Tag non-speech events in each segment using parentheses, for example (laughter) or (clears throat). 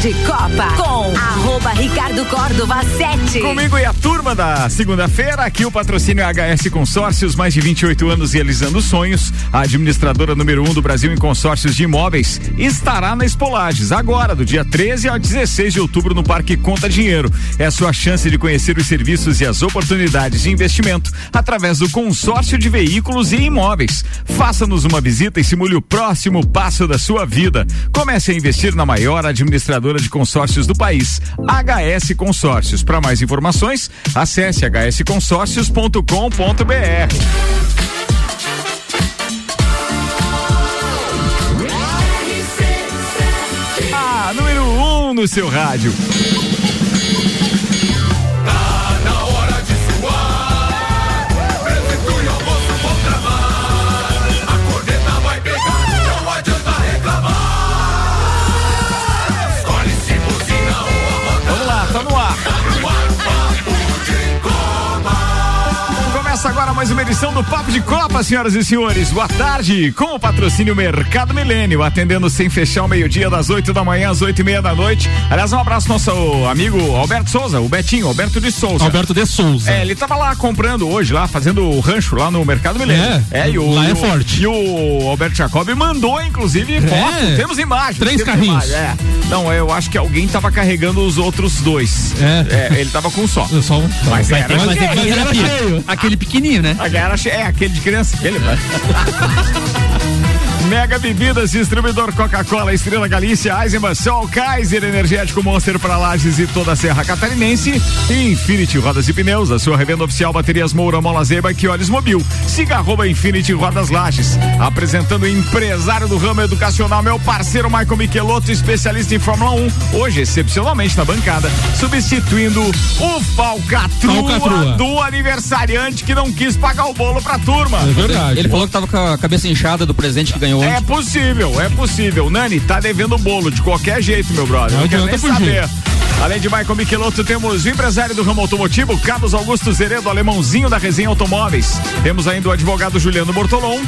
de Copa com arroba Ricardo Córdova 7. Comigo e a turma da segunda-feira, aqui o patrocínio HS Consórcios, mais de 28 anos realizando sonhos. A administradora número 1 um do Brasil em consórcios de imóveis estará na Espolages agora, do dia 13 ao 16 de outubro no Parque Conta Dinheiro. É sua chance de conhecer os serviços e as oportunidades de investimento através do consórcio de veículos e imóveis. Faça-nos uma visita e simule o próximo passo da sua vida. Comece a investir na maior administradora de consórcios do país, HS Consórcios. Para mais informações, acesse hsconsórcios.com.br. Ah, número 1 um no seu rádio. Mais uma edição do Papo de Copa, senhoras e senhores. Boa tarde, com o patrocínio Mercado Milênio, atendendo sem fechar o meio-dia, das 8 da manhã às 8 e meia da noite. Aliás, um abraço nosso amigo Alberto Souza, o Betinho, Alberto de Souza. Alberto de Souza. É, ele tava lá comprando hoje, lá, fazendo o rancho lá no Mercado Milênio. É, é e o, lá é o, forte. E o Alberto Jacob mandou, inclusive, foto. Temos imagens. Três temos carrinhos. Imagem, é. Não, eu acho que alguém tava carregando os outros dois. É. ele tava com só. Só um. Mas Vai era vai ter era terapia. cheio. Aquele pequenininho, né? A galera é aquele de criança. Aquele, (laughs) Mega Bebidas, distribuidor Coca-Cola, Estrela Galícia, Eisenbahn, Sol, Kaiser, Energético Monster para Lages e toda a Serra Catarinense. E Infinity Rodas e Pneus, a sua revenda oficial Baterias Moura, Mola Zeba e Olhos Mobil. Siga arroba Infinity Rodas Lages. Apresentando o empresário do ramo educacional, meu parceiro Michael Michelotto, especialista em Fórmula 1. Hoje, excepcionalmente na bancada, substituindo o Falcatrua, Falcatrua. do aniversariante que não quis pagar o bolo pra turma. É verdade. Ele falou que tava com a cabeça inchada do presente que ganhou É ontem. possível, é possível. Nani, tá devendo bolo de qualquer jeito, meu brother. Não Não quero nem fugir. Além de Michael Michelotto, temos o empresário do ramo automotivo, Carlos Augusto Zeredo, alemãozinho da Resenha Automóveis. Temos ainda o advogado Juliano Bortolom,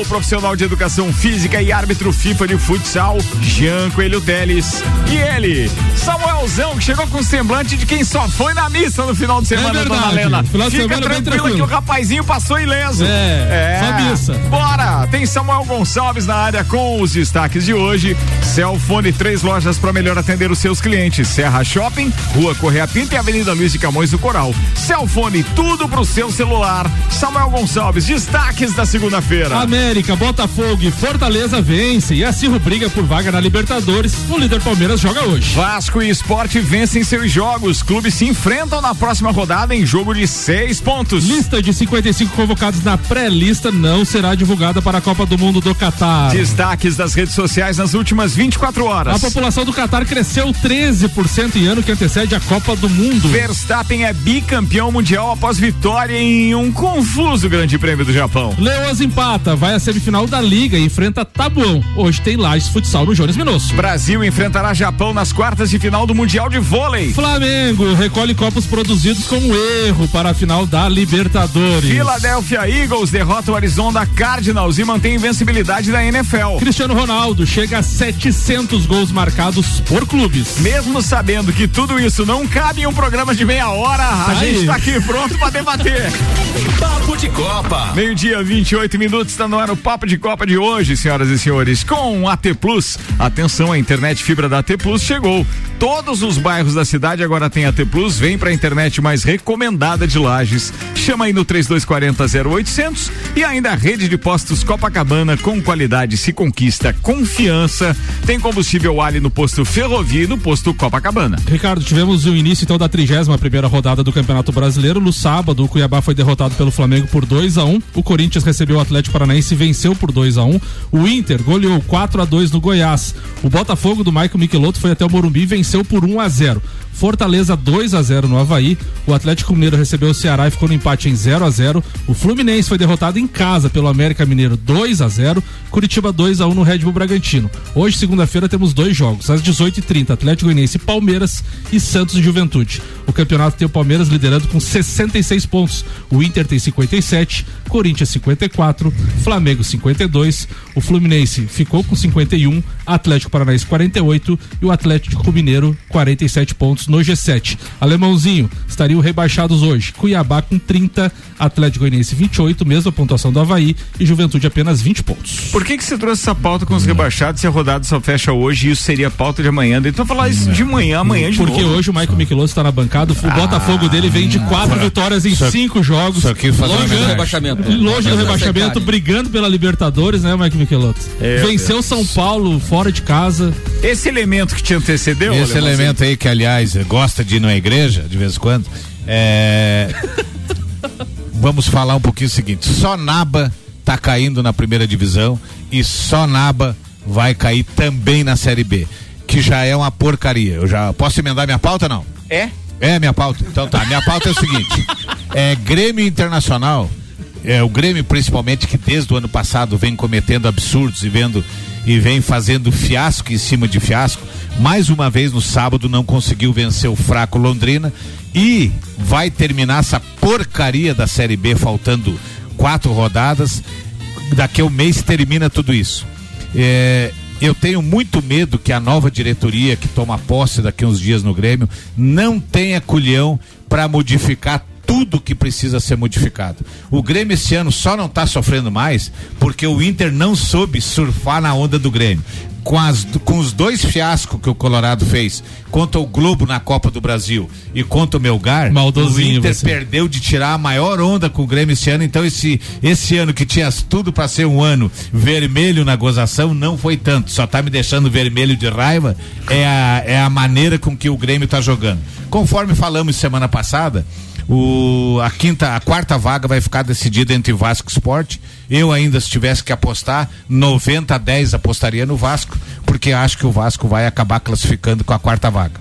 o profissional de educação física e árbitro FIFA de futsal, Jean Coelho Teles. E ele, Samuelzão, que chegou com semblante de quem só foi na missa no final de semana, É dona verdade. Lena. Final Fica semana tranquila tranquilo. que o rapazinho passou ileso. É, só missa. Bora! Tem Samuel Gonçalves na área com os destaques de hoje. Celfone, três lojas para melhor atender os seus clientes. Serra Shopping, Rua Correia Pinto e Avenida Luiz de Camões do Coral. Celfone, tudo pro seu celular. Samuel Gonçalves, destaques da segunda-feira. América, Botafogo e Fortaleza vencem e a Cirro briga por vaga na Libertadores. O líder Palmeiras joga hoje. Vasco e Esporte vencem seus jogos. Clubes se enfrentam na próxima rodada em jogo de seis pontos. Lista de 55 convocados na pré-lista não será divulgada para a Copa do Mundo do Catar. Destaques das redes sociais nas últimas 24 horas. A população do Catar cresceu 13% em ano que antecede a Copa do Mundo. Verstappen é bicampeão mundial após vitória em um confuso Grande Prêmio do Japão. Leoas empata, vai à semifinal da Liga e enfrenta Tabuão. Hoje tem Lages Futsal no Jones Minosso. Brasil enfrentará Japão nas quartas de final do Mundial de Vôlei. Flamengo recolhe copos produzidos com erro para a final da Libertadores. Philadelphia Eagles derrota o Arizona Cardinals e mantém invencibilidade da NFL. Cristiano Ronaldo chega a 700 gols marcados por clubes. Mesmo sabendo que tudo isso não cabe em um programa de meia hora, a Aí. gente está aqui pronto para debater. Papo de Copa. Meio-dia, 28 minutos, está no ar o Papo de Copa de hoje, senhoras e senhores, com AT Plus. Atenção, a internet fibra da AT Plus chegou. Todos os bairros da cidade agora tem AT Plus, vem pra internet mais recomendada de Lages. Chama aí no 3240 0800 e ainda a rede de postos Copacabana com qualidade se conquista confiança. Tem combustível Ali no posto Ferrovia e no posto Copacabana. Ricardo, tivemos o início então da 31 primeira rodada do Campeonato Brasileiro. No sábado, o Cuiabá foi derrotado pelo Flamengo por 2 a 1 O Corinthians recebeu o Atlético Paranaense e venceu por 2 a 1 O Inter goleou 4 a 2 no Goiás. O Botafogo do Michael Michelotto foi até o Morumbi e venceu por 1 a 0 Fortaleza 2 a 0 no Havaí. O Atlético Mineiro recebeu o Ceará e ficou no empate em 0 a 0 O Fluminense foi derrotado em casa pelo América Mineiro 2 a 0 Curitiba 2 a 1 no Red Bull Bragantino. Hoje, segunda-feira, temos dois jogos. Às 18h30, Atlético Goianiense Palmeiras e Santos Juventude. O campeonato tem o Palmeiras liderando com 66 pontos. O Inter tem 57, Corinthians 54, Flamengo 52. O Fluminense ficou com 51, Atlético Paranaense 48 e o Atlético Mineiro 47 pontos no G7. Alemãozinho estariam rebaixados hoje. Cuiabá com 30, Atlético Goianiense 28, mesma pontuação do Havaí e Juventude apenas 20 pontos. Por que que você trouxe essa pauta com os rebaixados se a rodada só fecha hoje e isso seria pauta de amanhã? Então falar isso de manhã, amanhã de Porque novo. hoje o Michael Michelotto está na bancada, o Botafogo dele vem de quatro vitórias em cinco jogos. Só fazer Longe rebaixamento. Longe do Essa rebaixamento, brigando pela Libertadores, né, Mike Michelotto? É, Venceu São Paulo fora de casa. Esse elemento que te antecedeu, Esse elemento aí que, aliás, gosta de ir na igreja de vez em quando. É... (laughs) Vamos falar um pouquinho o seguinte: só Naba tá caindo na primeira divisão e só Naba vai cair também na Série B, que já é uma porcaria. Eu já posso emendar minha pauta não? É? É minha pauta. Então tá, minha pauta é o seguinte: (laughs) é Grêmio Internacional, é o Grêmio principalmente que desde o ano passado vem cometendo absurdos e vendo e vem fazendo fiasco em cima de fiasco. Mais uma vez no sábado não conseguiu vencer o fraco Londrina e vai terminar essa porcaria da Série B faltando quatro rodadas. Daqui a um mês termina tudo isso. É, eu tenho muito medo que a nova diretoria que toma posse daqui a uns dias no Grêmio não tenha culhão para modificar tudo que precisa ser modificado. O Grêmio esse ano só não está sofrendo mais porque o Inter não soube surfar na onda do Grêmio. Com, as, com os dois fiascos que o Colorado fez contra o Globo na Copa do Brasil e contra o Melgar, Maldosinho o Inter você. perdeu de tirar a maior onda com o Grêmio esse ano. Então, esse, esse ano que tinha tudo para ser um ano vermelho na gozação, não foi tanto. Só tá me deixando vermelho de raiva. É a, é a maneira com que o Grêmio tá jogando. Conforme falamos semana passada, o, a quinta, a quarta vaga vai ficar decidida entre Vasco e Sport. Eu ainda, se tivesse que apostar, 90 a 10 apostaria no Vasco, porque acho que o Vasco vai acabar classificando com a quarta vaga.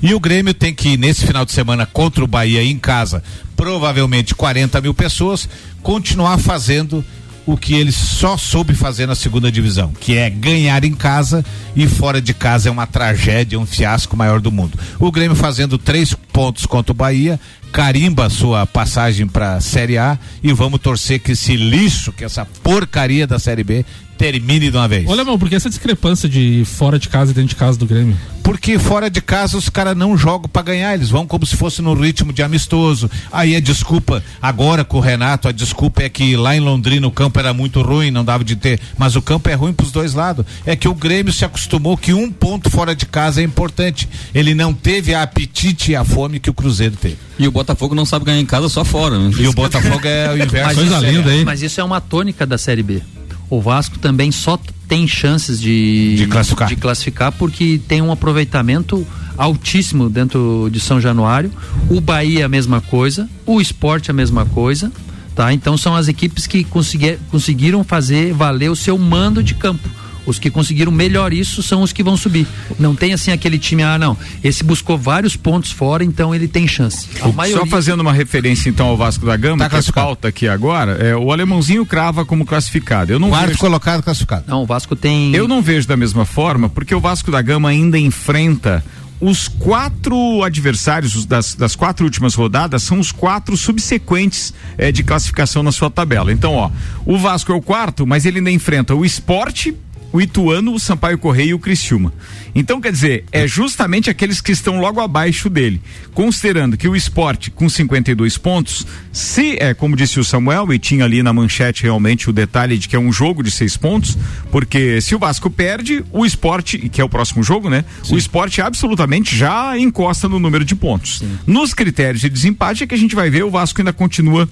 E o Grêmio tem que, nesse final de semana, contra o Bahia em casa, provavelmente 40 mil pessoas, continuar fazendo o que ele só soube fazer na segunda divisão, que é ganhar em casa e fora de casa é uma tragédia, um fiasco maior do mundo. O Grêmio fazendo três pontos contra o Bahia, carimba sua passagem para a Série A e vamos torcer que esse lixo, que essa porcaria da Série B termine de uma vez. Olha, mano, por que essa discrepância de fora de casa e dentro de casa do Grêmio? Porque fora de casa os caras não jogam pra ganhar, eles vão como se fosse no ritmo de amistoso. Aí a desculpa, agora com o Renato, a desculpa é que lá em Londrina o campo era muito ruim, não dava de ter. Mas o campo é ruim pros dois lados. É que o Grêmio se acostumou que um ponto fora de casa é importante. Ele não teve a apetite e a fome que o Cruzeiro teve. E o Botafogo não sabe ganhar em casa só fora. Né? E o Botafogo é o (laughs) inverso. A. linda aí. Mas isso é uma tônica da Série B. O Vasco também só tem chances de, De classificar. de classificar porque tem um aproveitamento altíssimo dentro de São Januário. O Bahia a mesma coisa, o Esporte a mesma coisa, tá? Então são as equipes que conseguir, conseguiram fazer valer o seu mando de campo. Os que conseguiram melhor isso são os que vão subir. Não tem assim aquele time, ah, não. Esse buscou vários pontos fora, então ele tem chance. A maioria- Só fazendo uma referência então ao Vasco da Gama, Tá que é classificado. pauta aqui agora, é, o alemãozinho crava como classificado. Eu não Quarto vejo, colocado classificado. Não, o Vasco tem. eu não vejo da mesma forma, porque o Vasco da Gama ainda enfrenta os quatro adversários os das, das quatro últimas rodadas são os quatro subsequentes eh, de classificação na sua tabela. Então, ó, o Vasco é o quarto, mas ele ainda enfrenta o Esporte, o Ituano, o Sampaio Correia e o Criciúma. Então, quer dizer, é justamente aqueles que estão logo abaixo dele. Considerando que o esporte, com 52 pontos, se é como disse o Samuel, e tinha ali na manchete realmente o detalhe de que é um jogo de seis pontos, porque se o Vasco perde, o esporte, que é o próximo jogo, né? O esporte absolutamente já encosta no número de pontos. Nos critérios de desempate é que a gente vai ver, o Vasco ainda continua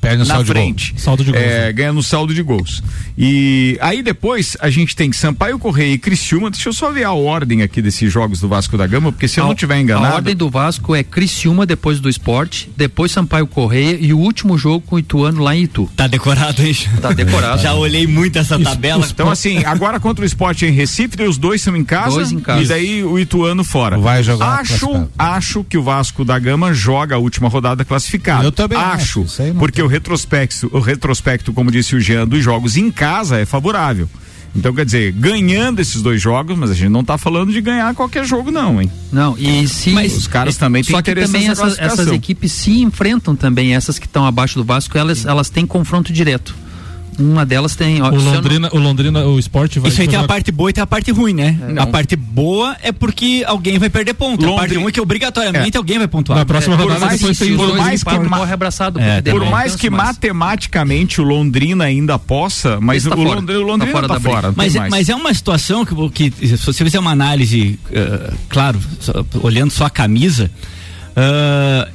Perde no na saldo de gol. frente. Saldo de gols, É, né? ganha no saldo de gols. E aí depois a gente tem Sampaio Correia e Criciúma. Deixa eu só ver a ordem aqui desses jogos do Vasco da Gama, porque se eu A- não tiver enganado. A ordem do Vasco é Criciúma depois do esporte, depois Sampaio Correia e o último jogo com o Ituano lá em Itu. Tá decorado, hein? Tá decorado. Já olhei muito essa tabela. Então, assim, agora contra o esporte em Recife, os dois são em casa, Dois em casa. e daí o Ituano fora. Vai jogar Acho, acho que o Vasco da Gama joga a última rodada classificado. Eu também acho, acho. porque tem. O retrospecto, o retrospecto, como disse o Jean, dos jogos em casa é favorável. Então, quer dizer, ganhando esses dois jogos, mas a gente não tá falando de ganhar qualquer jogo, não, hein? Não, e se. Os caras também têm Só que interesse também essas, essas equipes se enfrentam também, essas que estão abaixo do Vasco, elas, elas têm confronto direto. Uma delas tem. ó, O eu não- Londrina, o Londrina, o esporte vai Isso aí tem a parte boa e tem a parte ruim, né? Não. A parte boa é porque alguém vai perder ponto. A parte Londrina- ruim é que obrigatoriamente alguém vai pontuar. Na próxima por rodada mais- depois tem por mais que ma- corre abraçado. É, Por mais que mais. matematicamente o Londrina ainda possa, mas tá o, fora. Londrina, o Tá Londrina fora tá da briga. fora. Mas, é- mas é uma situação que, que se você fizer uma análise, eh, claro, só- olhando só a camisa, ah,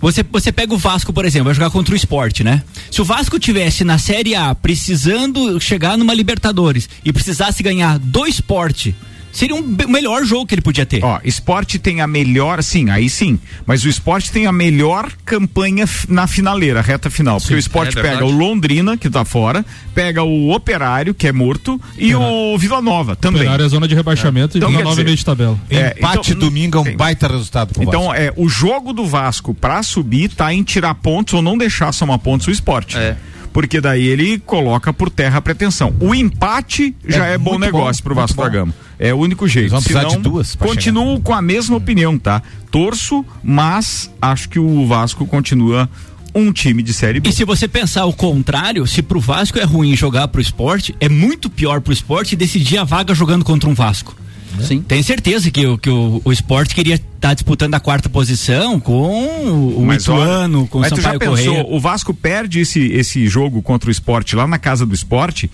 você, você pega o Vasco, por exemplo, vai jogar contra o esporte, né? Se o Vasco tivesse na Série A precisando chegar numa Libertadores e precisasse ganhar do esporte, seria um be- melhor jogo que ele podia ter. Ó, esporte tem a melhor, sim, aí sim. Mas o esporte tem a melhor campanha na finaleira, reta final. Porque o esporte é pega o Londrina, que tá fora, pega o Operário, que é morto, e o Vila Nova também. Operário é zona de rebaixamento Então, e quer Vila Nova dizer, meio de tabela. É, Empate então, domingo é um tem- baita resultado pro Então, Vasco. é, o jogo do Vasco pra subir tá em tirar pontos ou não deixar somar pontos o esporte. É. Porque daí ele coloca por terra a pretensão. O empate já é, bom muito negócio bom, pro Vasco da bom. Gama. É o único jeito. Eles vão Senão, de duas Continuo com a mesma opinião, tá? Torço, mas acho que o Vasco continua um time de série B. E se você pensar o contrário, se pro Vasco é ruim jogar pro esporte, é muito pior pro esporte decidir a vaga jogando contra um Vasco. Sim. Tenho certeza que, o- que o, o esporte queria estar disputando a quarta posição com o, Mas olha, Ituano, com o mas tu já Sampaio pensou, Correia. o Vasco perde esse, esse jogo contra o esporte lá na casa do esporte,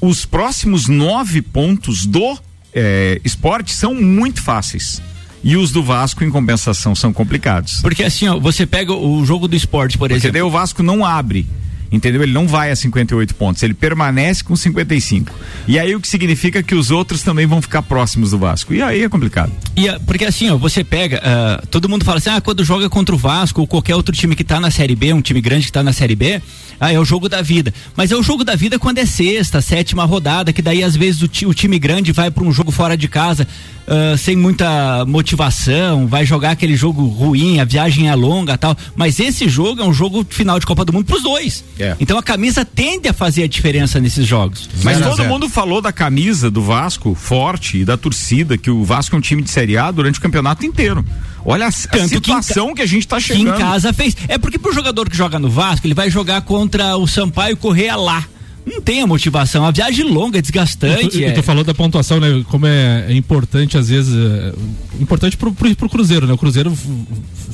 os próximos nove pontos do eh, esporte são muito fáceis. E os do Vasco, em compensação, são complicados. Porque assim, ó, você pega o jogo do esporte, por Porque exemplo. daí o Vasco não abre. Entendeu? Ele não vai a 58 pontos, ele permanece com 55. E aí o que significa que os outros também vão ficar próximos do Vasco. E aí é complicado. E, ah, porque assim, ó, você pega, ah, todo mundo fala assim, ah, quando joga contra o Vasco ou qualquer outro time que tá na Série B, um time grande que tá na Série B, ah, é o jogo da vida. Mas é o jogo da vida quando é sexta, sétima rodada, que daí às vezes o, ti- o time grande vai para um jogo fora de casa ah, sem muita motivação, vai jogar aquele jogo ruim, a viagem é longa tal. Mas esse jogo é um jogo final de Copa do Mundo pros dois. É. Então a camisa tende a fazer a diferença nesses jogos. Mas Zero a todo zero. mundo falou da camisa do Vasco forte e da torcida, que o Vasco é um time de Série A durante o campeonato inteiro. Olha a, a Tanto que em situação que, a gente tá que chegando. em casa fez. É porque pro jogador que joga no Vasco, ele vai jogar contra o Sampaio Correia lá. Não tem a motivação. A viagem longa, E desgastante. tu, e é- tu falou da pontuação, né? Como é, é importante, às vezes. é, importante pro, pro, pro Cruzeiro, né? O Cruzeiro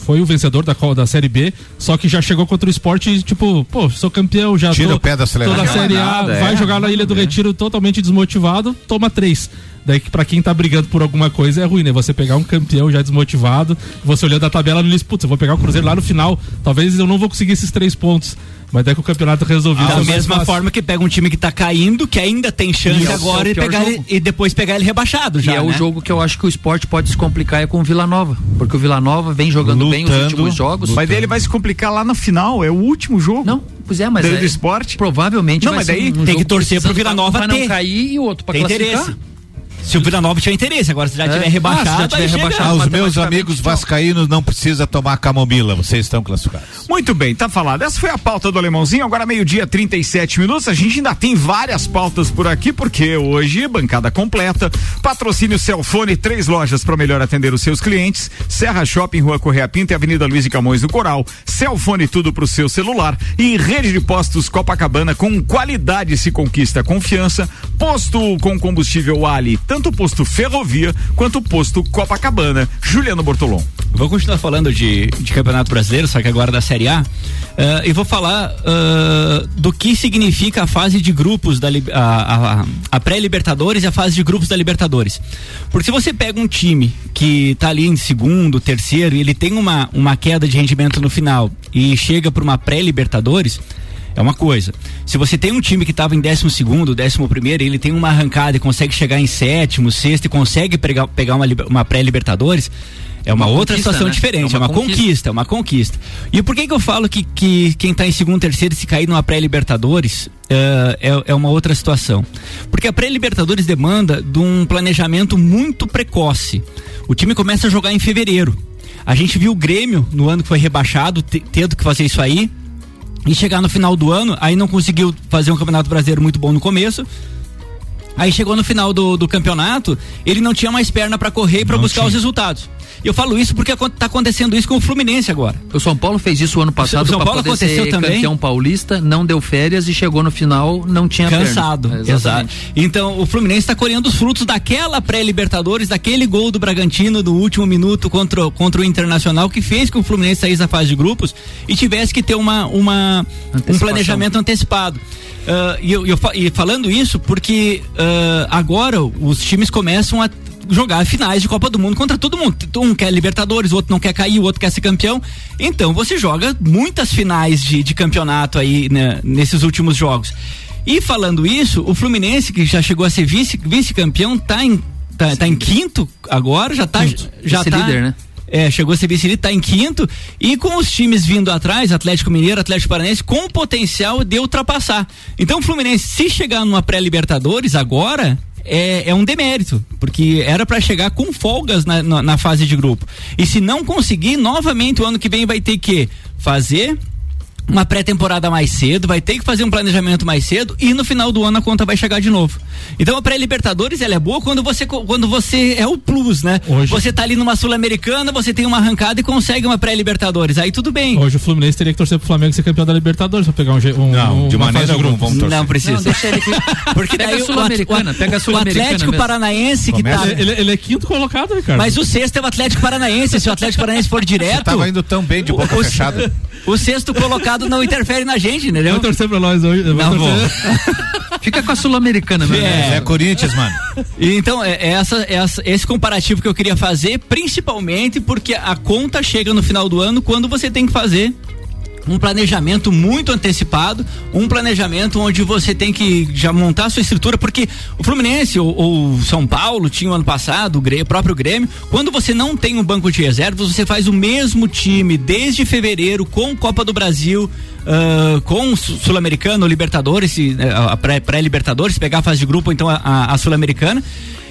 foi o vencedor da, da Série B, só que já chegou contra o esporte e, tipo, pô, sou campeão, já Tira tô, o pé da tô. Série A, Nada, vai é. jogar na Ilha do Retiro totalmente desmotivado, toma três. Daí que pra quem tá brigando por alguma coisa é ruim, né? Você pegar um campeão já desmotivado, você olhando a tabela e diz, putz, eu vou pegar o Cruzeiro lá no final, talvez eu não vou conseguir esses três pontos. Mas daí que o campeonato resolvido. da é mais mesma fácil. forma que pega um time que tá caindo, que ainda tem chance E é o- agora é o e, pegar ele- e depois pegar ele rebaixado já. e é o né? jogo que eu acho que o esporte pode se complicar é com o Vila Nova. Porque o Vila Nova vem jogando bem os Lutando, últimos jogos. Mas daí ele vai se complicar lá no final, é o último jogo. Não, pois é, mas Do- é, do esporte? Provavelmente Não, vai mas daí um tem que torcer pro Vila Nova pra não ter. cair e o outro pra Tem classificar. interesse. Se o Vila Nova tiver interesse, agora se já É. tiver Ah, rebaixado, já tiver rebaixado, Aos meus amigos tchau. vascaínos não precisa tomar camomila, vocês estão classificados. Muito bem, tá falado. Essa foi a pauta do Alemãozinho. Agora, meio-dia, 37 minutos. A gente ainda tem várias pautas por aqui, porque hoje, bancada completa. Patrocínio Celfone, três lojas para melhor atender os seus clientes. Serra Shopping, Rua Correia Pinto e Avenida Luiz de Camões do Coral. Celfone, tudo pro seu celular. E rede de postos Copacabana, com qualidade se conquista confiança. Posto com combustível Ali, tanto o posto Ferrovia quanto o posto Copacabana. Juliano Bortolom. Vou continuar falando de, de Campeonato Brasileiro, só que agora da Série A. Uh, e vou falar uh, do que significa a fase de grupos da a, a, a pré-Libertadores e a fase de grupos da Libertadores. Porque se você pega um time que está ali em segundo, terceiro, e ele tem uma, uma queda de rendimento no final e chega para uma pré-Libertadores, é uma coisa. Se você tem um time que estava em décimo segundo, décimo primeiro, e ele tem uma arrancada e consegue chegar em sétimo, sexto e consegue pegar, pegar uma, uma pré-libertadores, é uma, uma outra situação né? diferente, é uma, é uma conquista. conquista, é uma conquista. E por que que eu falo que, que quem está em segundo, terceiro, se cair numa pré-libertadores, uh, é, é uma outra situação? Porque a pré-libertadores demanda de um planejamento muito precoce. O time começa a jogar em fevereiro. A gente viu o Grêmio, no ano que foi rebaixado, tendo que fazer isso aí, e chegar no final do ano, aí não conseguiu fazer um campeonato brasileiro muito bom no começo. Aí chegou no final do, do campeonato, ele não tinha mais perna para correr para buscar tinha. os resultados. E eu falo isso porque está acontecendo isso com o Fluminense agora. O São Paulo fez isso o ano passado. O São Paulo aconteceu também. campeão paulista, não deu férias e chegou no final, não tinha cansado. É, exato. Então o Fluminense está colhendo os frutos daquela pré-Libertadores, daquele gol do Bragantino do último minuto contra, contra o Internacional que fez com que o Fluminense saísse da fase de grupos e tivesse que ter uma, uma um planejamento antecipado. Uh, e, eu, eu, e falando isso porque uh, agora os times começam a jogar finais de Copa do Mundo contra todo mundo. Um quer Libertadores, o outro não quer cair, o outro quer ser campeão. Então você joga muitas finais de, de campeonato aí né, nesses últimos jogos. E falando isso, o Fluminense, que já chegou a ser vice-campeão, vice tá em, tá, tá, em quinto agora, já tá. Quinto. Já tá, líder, né? É, chegou a ser vice tá em quinto e com os times vindo atrás, Atlético Mineiro, Atlético Paranense, com potencial de ultrapassar. Então o Fluminense, se chegar numa pré-Libertadores agora, é, é um demérito, porque era para chegar com folgas na, na, na fase de grupo. E se não conseguir, novamente o ano que vem vai ter que fazer uma pré-temporada mais cedo, vai ter que fazer um planejamento mais cedo e no final do ano a conta vai chegar de novo. Então a pré-libertadores ela é boa quando você quando você é o plus, né? Hoje... Você tá ali numa sul-americana, você tem uma arrancada e consegue uma pré-libertadores. Aí tudo bem. Hoje o Fluminense teria que torcer pro Flamengo ser campeão da Libertadores para pegar um, um Não, de maneira alguma vamos torcer. Não precisa. Não, deixa ele (laughs) Porque pega daí a sul-americana, pega a sul-americana. O Atlético mesmo. Paranaense que tá ele, ele, é quinto colocado, Ricardo. Mas o sexto é o Atlético Paranaense, se o Atlético Paranaense for direto. Você tava indo tão bem de boca o, fechada. O sexto colocado não interfere na gente, entendeu? Vai torcer pra nós hoje. Não vou. (laughs) Fica com a Sul-Americana mesmo. É, é Corinthians, mano. Então, é, é essa, é essa, esse comparativo que eu queria fazer, principalmente porque a conta chega no final do ano quando você tem que fazer um planejamento muito antecipado, um planejamento onde você tem que já montar a sua estrutura, porque o Fluminense ou, ou São Paulo tinha o ano passado, o, Grêmio, próprio Grêmio, quando você não tem um banco de reservas, você faz o mesmo time desde fevereiro com Copa do Brasil, uh, com Sul-Americano, Libertadores, a pré-Libertadores, pré pegar a fase de grupo, então a, a Sul-Americana.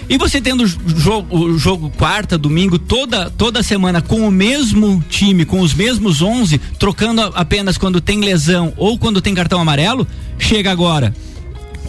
E você tendo jogo, o jogo quarta, domingo, toda, toda semana com o mesmo time, com os mesmos 11, trocando apenas quando tem lesão ou quando tem cartão amarelo, chega agora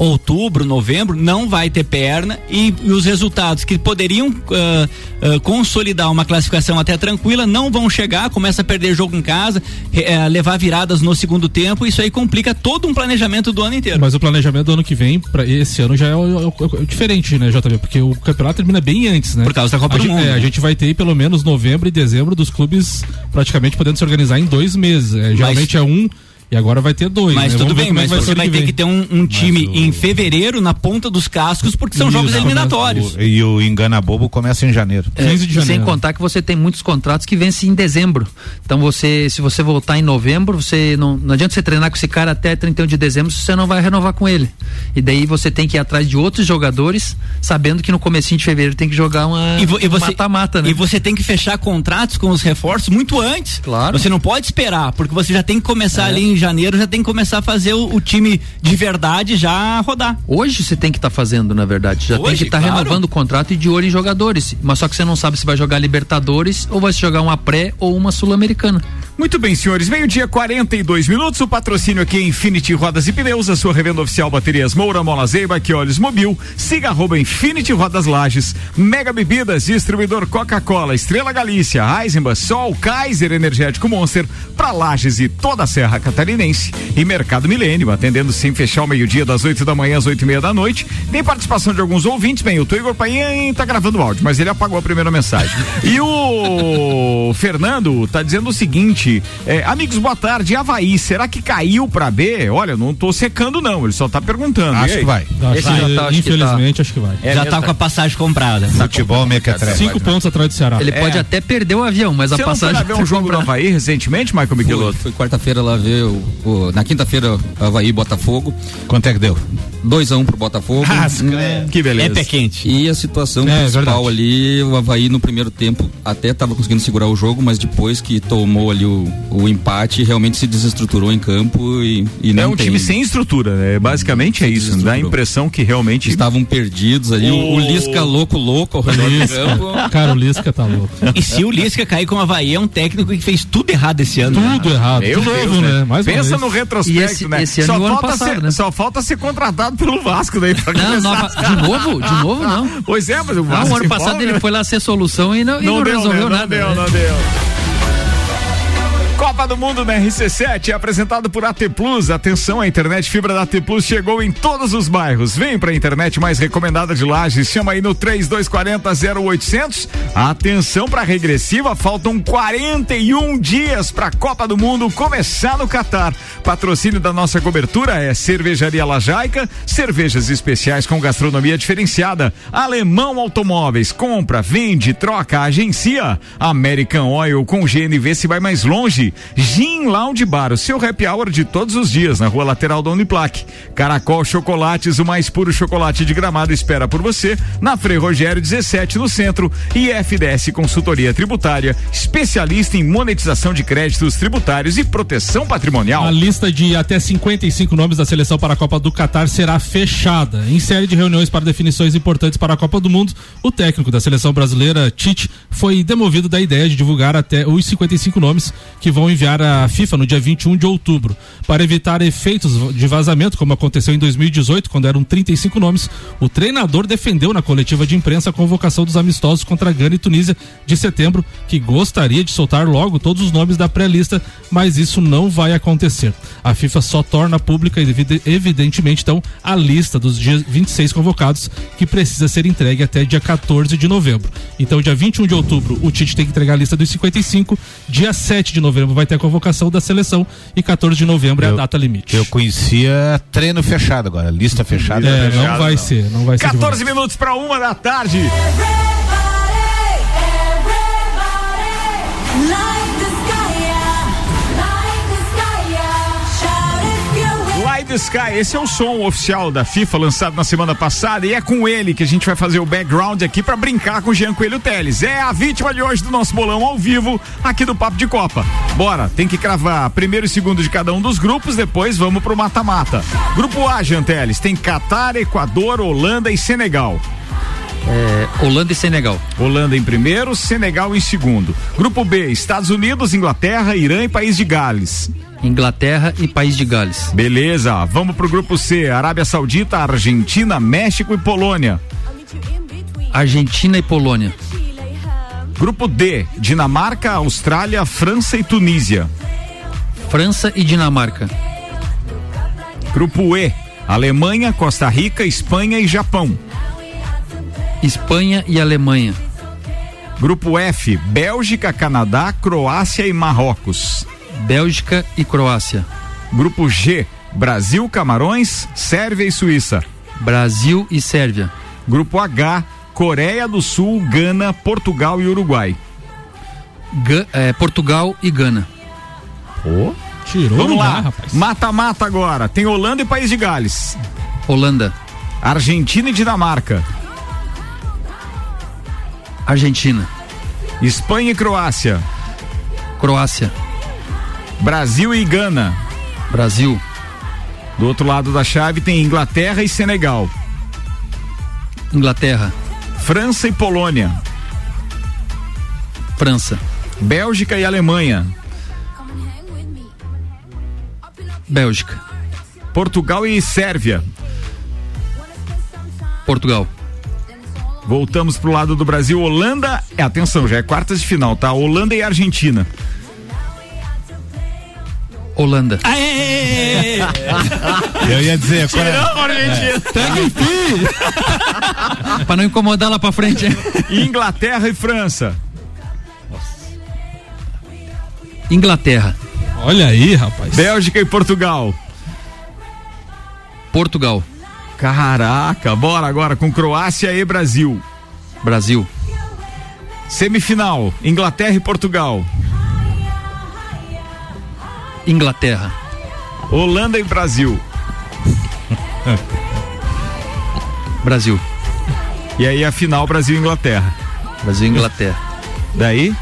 outubro, novembro, não vai ter perna e, e os resultados que poderiam uh, uh, consolidar uma classificação até tranquila não vão chegar, começa a perder jogo em casa, uh, levar viradas no segundo tempo, isso aí complica todo um planejamento do ano inteiro. Mas o planejamento do ano que vem, para esse ano já é, é, é, diferente, né, JB? Porque o campeonato termina bem antes, né? Por causa da Copa a do gente, Mundo. É, a gente vai ter pelo menos novembro e dezembro dos clubes praticamente podendo se organizar em dois meses. É, geralmente Mas... é um e agora vai ter dois. Mas né? tudo bem, mas vai você vai ter que ter um, um time o... em fevereiro na ponta dos cascos, porque são Isso, jogos eliminatórios. O, e o engana bobo começa em janeiro. É, 15 de janeiro. Sem contar que você tem muitos contratos que vencem em dezembro. Então você, se você voltar em novembro, você não, não adianta você treinar com esse cara até 31 de dezembro se você não vai renovar com ele. E daí você tem que ir atrás de outros jogadores, sabendo que no comecinho de fevereiro tem que jogar uma mata-mata, né? E você tem que fechar contratos com os reforços muito antes. Claro. Você não pode esperar, porque você já tem que começar é. ali em janeiro, já tem que começar a fazer o, o time de verdade já rodar. Hoje você tem que estar tá fazendo, na verdade. Já Hoje, tem que estar tá claro. renovando o contrato e de olho em jogadores. Mas só que você não sabe se vai jogar Libertadores ou vai jogar uma pré ou uma Sul-Americana. Muito bem, senhores. Meio-dia, 42 minutos. O patrocínio aqui é Infinity Rodas e Pneus, a sua revenda oficial baterias Moura, Mola Zeiba, que olhos mobil. Siga arroba Infinity Rodas Lages. Mega Bebidas, distribuidor Coca-Cola, Estrela Galícia, Eisenbach, Sol, Kaiser Energético Monster, pra Lages e toda a Serra Catarinense. E Mercado Milênio, atendendo sem fechar o meio-dia, das 8 da manhã às 8 e meia da noite. Tem participação de alguns ouvintes. Bem, o Igor Paim tá gravando áudio, mas ele apagou a primeira mensagem. E o (laughs) Fernando tá dizendo o seguinte é, amigos, boa tarde. Havaí, será que caiu pra B? Olha, não tô secando, não. Ele só tá perguntando. Acho que vai. Acho Esse que, já tá, acho que infelizmente, tá. acho que vai. É, já já tá tá. com a passagem comprada. Futebol mequetrefe. Cinco pontos atrás do Ceará. Ele pode até perder o avião, mas Você a não foi passagem. lá ver um (laughs) jogo do Havaí recentemente, Michael Fui, Michelotto? fui quarta-feira lá ver o, o- na quinta-feira Havaí Botafogo. Quanto é que deu? 2 a 1 um pro Botafogo. (laughs) Que beleza. É pé quente. E a situação É, principal verdade. ali, o Havaí no primeiro tempo até estava conseguindo segurar o jogo, mas depois que tomou ali o, o empate, realmente se desestruturou em campo e, e É não um tem. time sem estrutura, né? Basicamente é isso. Dá a impressão que realmente. Estavam perdidos ali, o, o O- Lisca louco, louco ao redor do campo. (laughs) Cara, o Lisca tá louco. E se o Lisca cair com o Havaí, é um técnico que fez tudo errado esse ano. né? Tudo errado. Meu de novo, Deus, né? Mais Pensa no retrospecto, esse- né? esse ano só, o ano falta passado, ser, né? só falta ser contratado pelo Vasco daí pra Não, nova, de novo? De novo, não. Pois é, mas o Não, Vasco o ano passado ele né? foi lá ser solução e não, e Não, não deu, resolveu né? nada. Não deu, né? não deu. Copa do Mundo na RC7 é apresentado por AT Plus. Atenção, a internet fibra da AT Plus chegou em todos os bairros. Vem pra internet mais recomendada de Lages. Chama aí no 3240 0800. Atenção pra regressiva, faltam 41 dias pra Copa do Mundo começar no Catar. Patrocínio da nossa cobertura é Cervejaria Lajaica, cervejas especiais com gastronomia diferenciada. Alemão Automóveis, compra, vende, troca, agencia. American Oil com GNV se vai mais longe. Gin Lounge Bar, o seu happy hour de todos os dias na rua lateral da Uniplaque. Caracol Chocolates, o mais puro chocolate de gramado espera por você na Frei Rogério 17 no centro e FDS Consultoria Tributária, especialista em monetização de créditos tributários e proteção patrimonial. A lista de até 55 nomes da seleção para a Copa do Catar será fechada. Em série de reuniões para definições importantes para a Copa do Mundo, o técnico da seleção brasileira, Tite, foi demovido da ideia de divulgar até os 55 nomes que vão enviar à FIFA no dia 21 de outubro. Para evitar efeitos de vazamento, como aconteceu em 2018, quando eram 35 nomes, o treinador defendeu na coletiva de imprensa a convocação dos amistosos contra Gana e Tunísia de setembro, que gostaria de soltar logo todos os nomes da pré-lista, mas isso não vai acontecer. A FIFA só torna pública, evide- evidentemente, então, a lista dos dias 26 convocados, que precisa ser entregue até dia 14 de novembro. Então, dia 21 de outubro, o Tite tem que entregar a lista dos 55, dia 7 de novembro vai ter a convocação da seleção e 14 de novembro é a Eu- data limite. Eu conhecia treino fechado agora, lista fechada. É, não fechado, vai não. ser, não vai ser. 14 divulgado. minutos para uma da tarde. Light Sky, esse é o som oficial da FIFA lançado na semana passada e é com ele que a gente vai fazer o background aqui pra brincar com o Jean Coelho Teles. É a vítima de hoje do nosso bolão ao vivo aqui do Papo de Copa. Bora, tem que cravar primeiro e segundo de cada um dos grupos, depois vamos pro mata-mata. Grupo A, Jean Teles, tem Catar, Equador, Holanda e Senegal. É, Holanda e Senegal. Holanda em primeiro, Senegal em segundo. Grupo B, Estados Unidos, Inglaterra, Irã e País de Gales. Inglaterra e País de Gales. Beleza, vamos pro grupo C, Arábia Saudita, Argentina, México e Polônia. Argentina e Polônia. Grupo D, Dinamarca, Austrália, França e Tunísia. França e Dinamarca. Grupo E, Alemanha, Costa Rica, Espanha e Japão. Espanha e Alemanha. Grupo F, Bélgica, Canadá, Croácia e Marrocos. Bélgica e Croácia. Grupo G, Brasil, Camarões, Sérvia e Suíça. Brasil e Sérvia. Grupo H, Coreia do Sul, Gana, Portugal e Uruguai. Ga- é, Portugal e Gana. Tirou Vamos lá, mata-mata agora. Tem Holanda e País de Gales. Holanda. Argentina e Dinamarca. Argentina. Espanha e Croácia. Croácia. Brasil e Gana. Brasil. Do outro lado da chave tem Inglaterra e Senegal. Inglaterra. França e Polônia. França. Bélgica e Alemanha. Bélgica. Portugal e Sérvia. Portugal. Voltamos pro lado do Brasil. Holanda. É, atenção, já é quartas de final, tá? Holanda e Argentina. Holanda. Aê! (laughs) Eu ia dizer, qual é? Tiramos a Argentina. (laughs) pra não incomodar lá pra frente. Inglaterra e França. Inglaterra. Olha aí, rapaz. Bélgica e Portugal. Portugal. Caraca, bora agora com Croácia e Brasil. Brasil. Semifinal, Inglaterra e Portugal. Inglaterra. Holanda e Brasil. (laughs) Brasil. E aí a final Brasil e Inglaterra. Brasil e Inglaterra. Daí?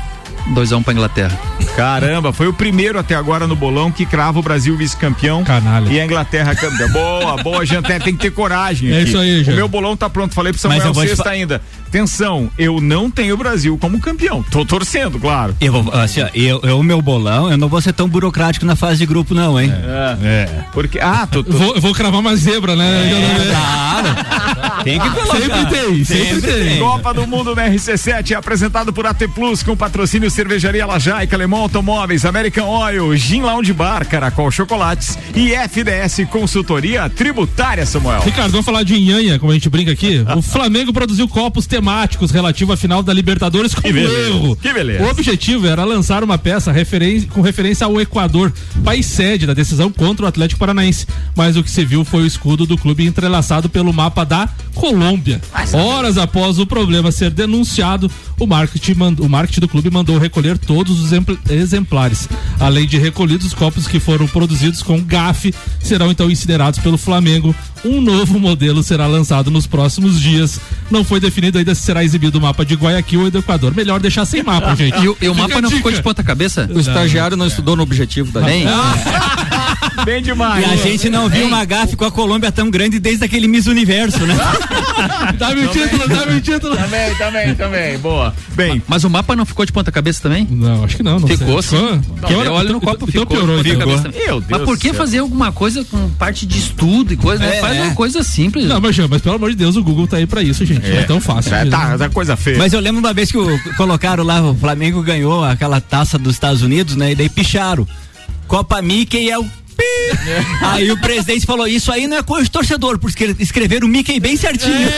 2x1 pra Inglaterra. Caramba, foi o primeiro até agora no bolão que crava o Brasil vice-campeão. Canalha. E a Inglaterra campeã. Boa, boa, Janté, tem que ter coragem. É aqui. isso aí, O Jean. meu bolão tá pronto, falei pro Samuel Sexta fa- ainda. Atenção, eu não tenho o Brasil como campeão. Tô torcendo, claro. Eu, vou- assim, ó, eu, eu, o meu bolão, eu não vou ser tão burocrático na fase de grupo, não, hein? É. Porque, ah, tô, tô- Eu vou, vou cravar uma zebra, né? Claro. Tem que colocar. Sempre tem, sempre tem. Copa do Mundo na RC7 é apresentado por AT Plus com patrocínio Cervejaria Lajaica, Alemão Automóveis, American Oil, Gin Lounge Bar, Caracol Chocolates e FDS Consultoria Tributária, Samuel. Ricardo, vamos falar de Inhanha, como a gente brinca aqui. (laughs) O Flamengo produziu copos temáticos relativo à final da Libertadores com beleza, erro. que beleza. O objetivo era lançar uma peça referen- com referência ao Equador, país sede da decisão contra o Atlético Paranaense. Mas o que se viu foi o escudo do clube entrelaçado pelo mapa da Colômbia. Horas após o problema ser denunciado, o marketing, mand- o marketing do clube mandou recolher todos os exempl- exemplares. Além de recolhidos, os copos que foram produzidos com GAF serão então incinerados pelo Flamengo. Um novo modelo será lançado nos próximos dias. Não foi definido ainda se será exibido o mapa de Guayaquil ou do Equador. Melhor deixar sem mapa, (laughs) gente. E o, e o mapa não ficou de ponta cabeça? O estagiário não estudou no objetivo da Bem, (laughs) (laughs) Bem demais. E a gente não viu uma gafe com a Colômbia tão grande desde aquele Miss Universo, né? (laughs) Dá-me o título, dá-me o título. Também, também, também. Boa. Bem, mas o mapa não ficou de ponta cabeça também? Não, acho que não. não Ficou, sei. sim. Não, eu olho no copo, ficou piorou, então. Meu Deus Mas por que fazer alguma coisa com parte de estudo e coisa, né? É, Faz é. uma coisa simples. Não, mas, pelo amor de Deus, o Google tá aí pra isso, gente. É, tão fácil. é, tá, tá coisa feia. Mas eu lembro uma vez que o- colocaram lá, o Flamengo ganhou aquela taça dos Estados Unidos, né? E daí picharam. Copa Mickey é o. Aí o presidente falou: Isso aí não é coisa de torcedor, porque escreveram o Mickey bem certinho.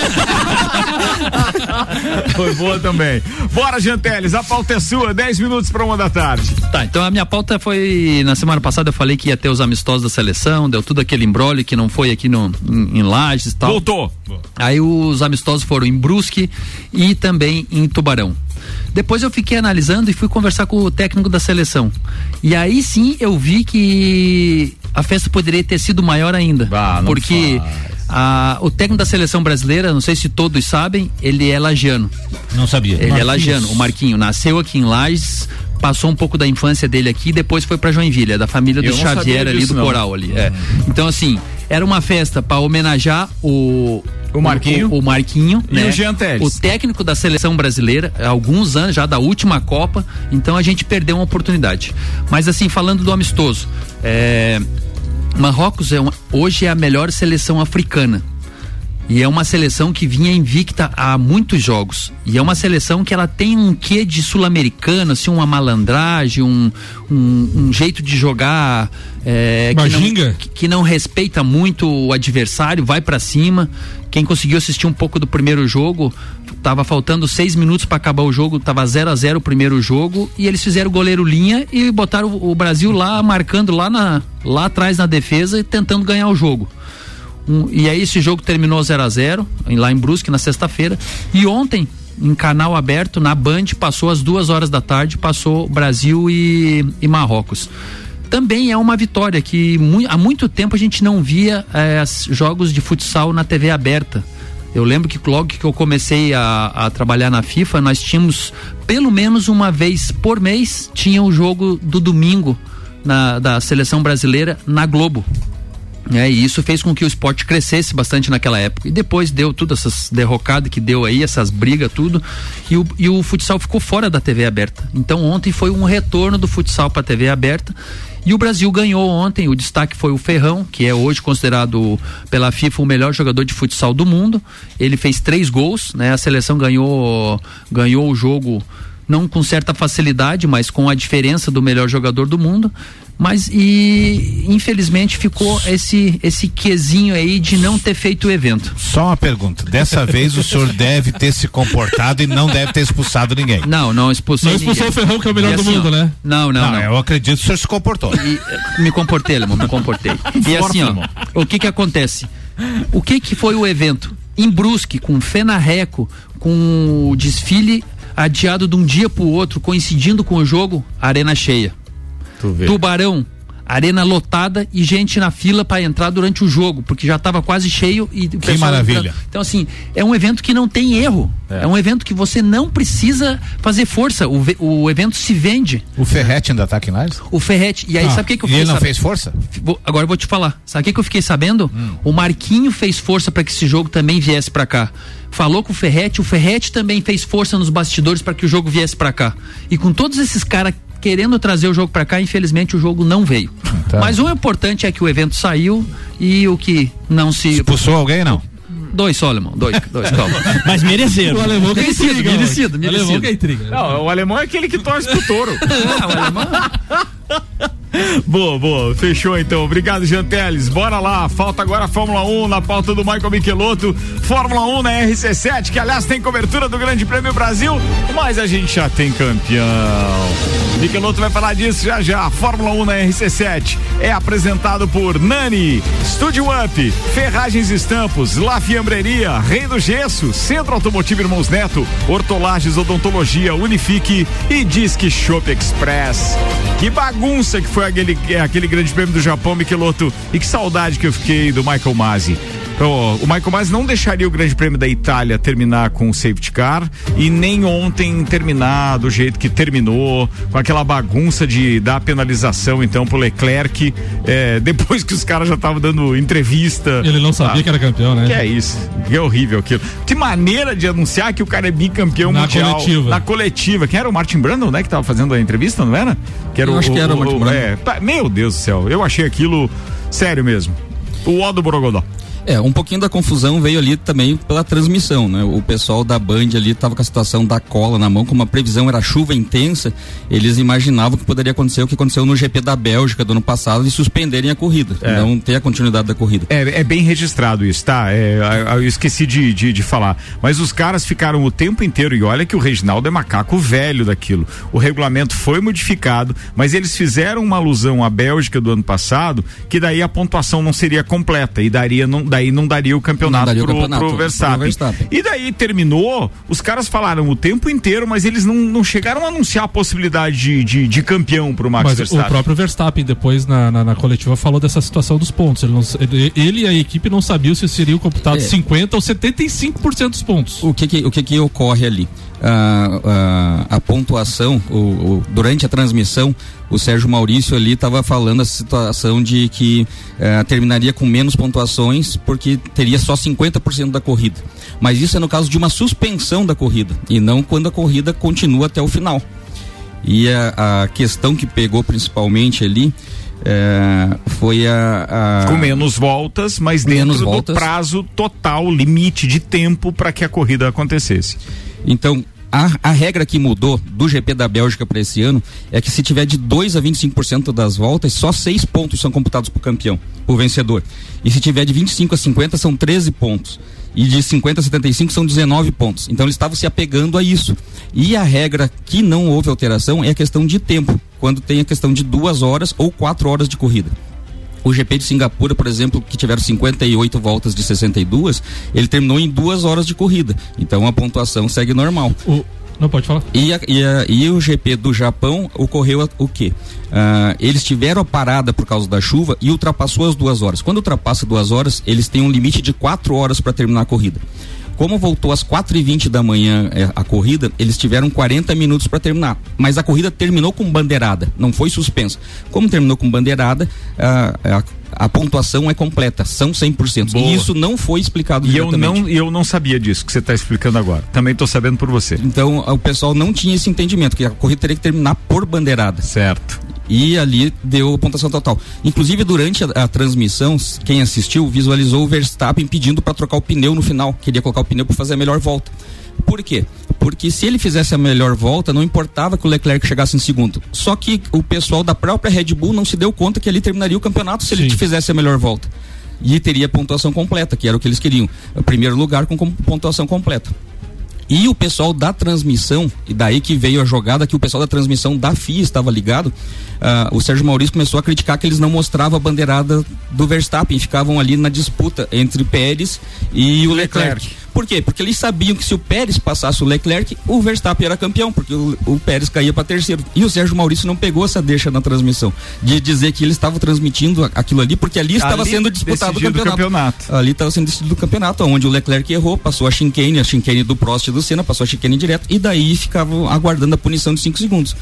Foi boa também. Bora, Janteles, a pauta é sua, 10 minutos para uma da tarde. Tá, então a minha pauta foi. Na semana passada eu falei que ia ter os amistosos da seleção, deu tudo aquele embrólio que não foi aqui no, em, em Lages e tal. Voltou. Aí os amistosos foram em Brusque e também em Tubarão. Depois eu fiquei analisando e fui conversar com o técnico da seleção. E aí sim eu vi que a festa poderia ter sido maior ainda. Ah, não porque a- o técnico da seleção brasileira, não sei se todos sabem, ele é lagiano. Não sabia. Ele é lagiano, o Marquinho. Nasceu aqui em Lages, passou um pouco da infância dele aqui, depois foi pra Joinville, é da família do Eu Xavier ali disso, do não. Coral ali. É. Então assim, era uma festa para homenagear o O Marquinho. o, o Marquinho E né? o Jean Teles. o técnico da seleção brasileira, há alguns anos já da última Copa, então a gente perdeu uma oportunidade. Mas assim, falando do amistoso, é, Marrocos é uma- hoje é a melhor seleção africana. E é uma seleção que vinha invicta há muitos jogos. E é uma seleção que ela tem um quê de sul-americano, assim, uma malandragem, um, um, um jeito de jogar. É, que, não, que, não respeita muito o adversário, vai pra cima. Quem conseguiu assistir um pouco do primeiro jogo, tava faltando seis minutos para acabar o jogo, tava 0 a 0 o primeiro jogo, e eles fizeram o goleiro linha e botaram o, o Brasil lá, marcando lá, na, lá atrás na defesa e tentando ganhar o jogo. Um, e aí esse jogo terminou 0 a 0 em- lá em Brusque na sexta-feira. E ontem, em canal aberto, na Band, passou às duas horas da tarde, passou Brasil e, e Marrocos. Também é uma vitória que mui- há muito tempo a gente não via eh, jogos de futsal na TV aberta. Eu lembro que logo que eu comecei a, a trabalhar na FIFA, nós tínhamos pelo menos uma vez por mês tinha o jogo do domingo na, da seleção brasileira na Globo. É, e isso fez com que o esporte crescesse bastante naquela época. E depois deu tudo essas derrocadas que deu aí, essas brigas, tudo. E o, e o futsal ficou fora da TV aberta. Então ontem foi um retorno do futsal para a TV aberta. E o Brasil ganhou ontem. O destaque foi o Ferrão, que é hoje considerado pela FIFA o melhor jogador de futsal do mundo. Ele fez três gols, né? A seleção ganhou, ganhou o jogo não com certa facilidade, mas com a diferença do melhor jogador do mundo. Mas e infelizmente ficou esse esse quesinho aí de não ter feito o evento. Só uma pergunta. Dessa vez o senhor deve ter se comportado e não deve ter expulsado ninguém. Não, não expulsou Não expulsou ninguém. o Ferrão, que é o melhor E do assim, mundo, ó, né? Não, não, Não, não. eu acredito que o senhor se comportou. E, eh, me comportei, Lemão, me comportei. (laughs) E assim, ó, o que que acontece? O que que foi o evento? Em Brusque, com Fenarreco, com o desfile adiado de um dia pro outro, coincidindo com o jogo, arena cheia. Tubarão, arena lotada e gente na fila para entrar durante o jogo, porque já estava quase cheio e pessoal maravilha. entrando. Então assim, é um evento que não tem erro. É. um evento que você não precisa fazer força. O, o evento se vende. O Ferrete ainda tá aqui em Lages? O Ferrete. E aí, Ah, sabe o que, que eu e fiquei ele não sabendo? fez força? Agora eu vou te falar. Sabe o que, que eu fiquei sabendo? Hum. O Marquinho fez força para que esse jogo também viesse para cá. Falou com o Ferrete, o Ferrete também fez força nos bastidores para que o jogo viesse para cá. E com todos esses caras querendo trazer o jogo para cá, infelizmente o jogo não veio. Tá. Mas o importante é que o evento saiu e o que não se Expulsou alguém, não? dois só, alemão, dois, dois, (laughs) calma. Mas mereceram. O alemão que é Merecido, intriga. merecido, mano. O alemão merecido. que é intriga. Não, o alemão é aquele que torce pro touro. Ah, (laughs) o alemão- (laughs) (laughs) boa, boa. Fechou então. Obrigado, Jean Teles. Bora lá. Falta agora a Fórmula 1 na pauta do Michael Michelotto. Fórmula 1 na RC7, que aliás tem cobertura do Grande Prêmio Brasil, mas a gente já tem campeão. Michelotto vai falar disso já já. Fórmula 1 na RC7 é apresentado por Nani, Studio Up, Ferragens Estampos, La Fiambreria, Rei do Gesso, Centro Automotivo Irmãos Neto, Hortolagens Odontologia, Unifique e Disque Shop Express. Que bagunça que foi aquele, é, aquele grande prêmio do Japão, Michelotto. E que saudade que eu fiquei do Michael Masi. Ó, o Michael Masi não deixaria o Grande Prêmio da Itália terminar com o safety car e nem ontem terminar do jeito que terminou, com aquela bagunça de dar penalização então pro Leclerc, é, (laughs) depois que os caras já estavam dando entrevista. Ele não sabia Ah, que era campeão, né? que é isso? Que é horrível aquilo. Que maneira de anunciar que o cara é bicampeão Na mundial. coletiva. Na coletiva. Quem era o Martin Brandon, né? Que tava fazendo a entrevista, não era? Que Eu acho que era o Martin Brandon. é, pá, meu Deus do céu. Eu achei aquilo sério mesmo. O ó do Borogodó. É, um pouquinho da confusão veio ali também pela transmissão, né? O pessoal da Band ali tava com a situação da cola na mão, como a previsão era chuva intensa, eles imaginavam que poderia acontecer o que aconteceu no GP da Bélgica do ano passado e suspenderem a corrida, não ter a continuidade da corrida. É, é bem registrado isso, tá? É, eu esqueci de, de, de falar. Mas os caras ficaram o tempo inteiro, e olha que o Reginaldo é macaco velho daquilo. O regulamento foi modificado, mas eles fizeram uma alusão à Bélgica do ano passado, que daí a pontuação não seria completa, e daria, não, daí não daria o campeonato, daria o pro, campeonato pro pro Verstappen. Verstappen. E daí terminou, os caras falaram o tempo inteiro, mas eles não, não chegaram a anunciar a possibilidade de, de, de campeão pro Max Mas Verstappen. o próprio Verstappen, depois na, na, na coletiva, falou dessa situação dos pontos. Ele, não- ele- ele e a equipe não sabiam se seriam computados É. 50% ou 75% dos pontos. O que que, o que, que ocorre ali? Ah, ah, a pontuação, o, o- durante a transmissão, o Sérgio Maurício ali estava falando a situação de que ah, terminaria com menos pontuações porque teria só 50% da corrida. Mas isso é no caso de uma suspensão da corrida e não quando a corrida continua até o final. E a, a questão que pegou principalmente ali eh, foi a, a Com menos voltas, mas Menos dentro voltas. do prazo total, limite de tempo para que a corrida acontecesse. Então, a, a regra que mudou do GP da Bélgica para esse ano é que se tiver de 2 a 25% das voltas, só 6 pontos são computados para o campeão, o vencedor. E se tiver de 25 a 50, são 13 pontos. E de 50 a 75 são 19 pontos. Então eles estavam se apegando a isso. E a regra que não houve alteração é a questão de tempo, quando tem a questão de duas horas ou quatro horas de corrida. O GP de Singapura, por exemplo, que tiveram 58 voltas de 62, ele terminou em duas horas de corrida. Então a pontuação segue normal. O- não pode falar? E, a- e, a- e o GP do Japão ocorreu a- o quê? Ah, eles tiveram a parada por causa da chuva e ultrapassou as duas horas. Quando ultrapassa duas horas, eles têm um limite de quatro horas para terminar a corrida. Como voltou às 4 e 20 da manhã é, a corrida, eles tiveram 40 minutos para terminar. Mas a corrida terminou com bandeirada, não foi suspensa. Como terminou com bandeirada, a, a, a pontuação é completa, são 100%. Boa. E isso não foi explicado E eu não, e eu não sabia disso que você está explicando agora. Também estou sabendo por você. Então o pessoal não tinha esse entendimento, que a corrida teria que terminar por bandeirada. Certo. E ali deu a pontuação total. Inclusive, durante a, a transmissão, quem assistiu visualizou o Verstappen pedindo para trocar o pneu no final. Queria colocar o pneu para fazer a melhor volta. Por quê? Porque se ele fizesse a melhor volta, não importava que o Leclerc chegasse em segundo. Só que o pessoal da própria Red Bull não se deu conta que ali terminaria o campeonato se ele Sim. fizesse a melhor volta. E teria pontuação completa, que era o que eles queriam. O primeiro lugar com pontuação completa. E o pessoal da transmissão, e daí que veio a jogada que o pessoal da transmissão da FIA estava ligado, ah, o Sérgio Maurício começou a criticar que eles não mostravam a bandeirada do Verstappen, ficavam ali na disputa entre Pérez e o Leclerc. Leclerc. Por quê? Porque eles sabiam que se o Pérez passasse o Leclerc, o Verstappen era campeão, porque o, o Pérez caía para terceiro. E o Sérgio Maurício não pegou essa deixa na transmissão, de dizer que ele estava transmitindo aquilo ali, porque ali estava Ali sendo disputado o campeonato. campeonato. Ali estava sendo decidido o campeonato, onde o Leclerc errou, passou a chicane, a chicane do Prost e do Senna, passou a chicane direto, e daí ficavam aguardando a punição de 5 segundos.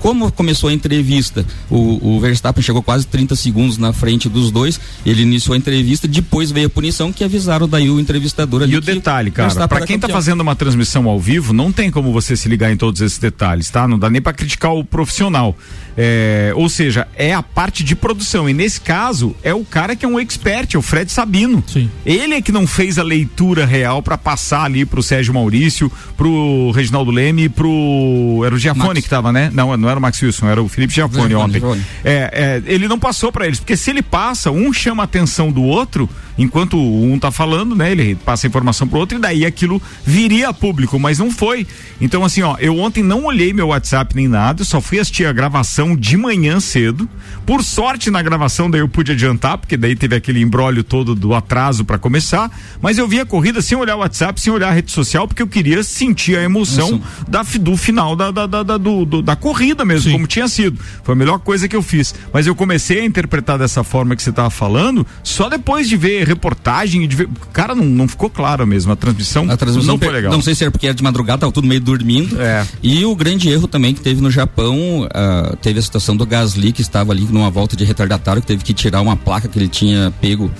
Como começou a entrevista, o, o Verstappen chegou quase 30 segundos na frente dos dois, ele iniciou a entrevista, depois veio a punição que avisaram daí o entrevistador ali. E o detalhe, cara, era quem tá campeão. fazendo uma transmissão ao vivo, não tem como você se ligar em todos esses detalhes, tá? Não dá nem pra criticar o profissional. É, ou seja, é a parte de produção. E nesse caso, é o cara que é um expert, é o Fred Sabino. Sim. Ele é que não fez a leitura real pra passar ali pro Sérgio Maurício, pro Reginaldo Leme e pro. Era o Giafone Max. que tava, né? Não, não era o Max Wilson, era o Felipe Giafone ontem. É, é, ele não passou pra eles, porque se ele passa, um chama a atenção do outro, enquanto um tá falando, né? Ele passa a informação pro outro e daí aquilo viria a público, mas não foi. Então, assim, ó, eu ontem não olhei meu WhatsApp nem nada, só fui assistir a gravação de manhã cedo. Por sorte, na gravação, daí eu pude adiantar, porque daí teve aquele embrólio todo do atraso pra começar. Mas eu vi a corrida sem olhar o WhatsApp, sem olhar a rede social, porque eu queria sentir a emoção da, do final da, da, da, da- do- do- da corrida mesmo, Sim. como tinha sido. Foi a melhor coisa que eu fiz. Mas eu comecei a interpretar dessa forma que você estava falando, só depois de ver reportagem e de ver. Cara, não, não ficou claro mesmo. A transmissão, A transmissão não foi legal. Não sei se era porque era de madrugada, tava tudo meio dormindo. É. E o grande erro também que teve no Japão, ah, teve a situação do Gasly, que estava ali numa volta de retardatário, que teve que tirar uma placa que ele tinha pego.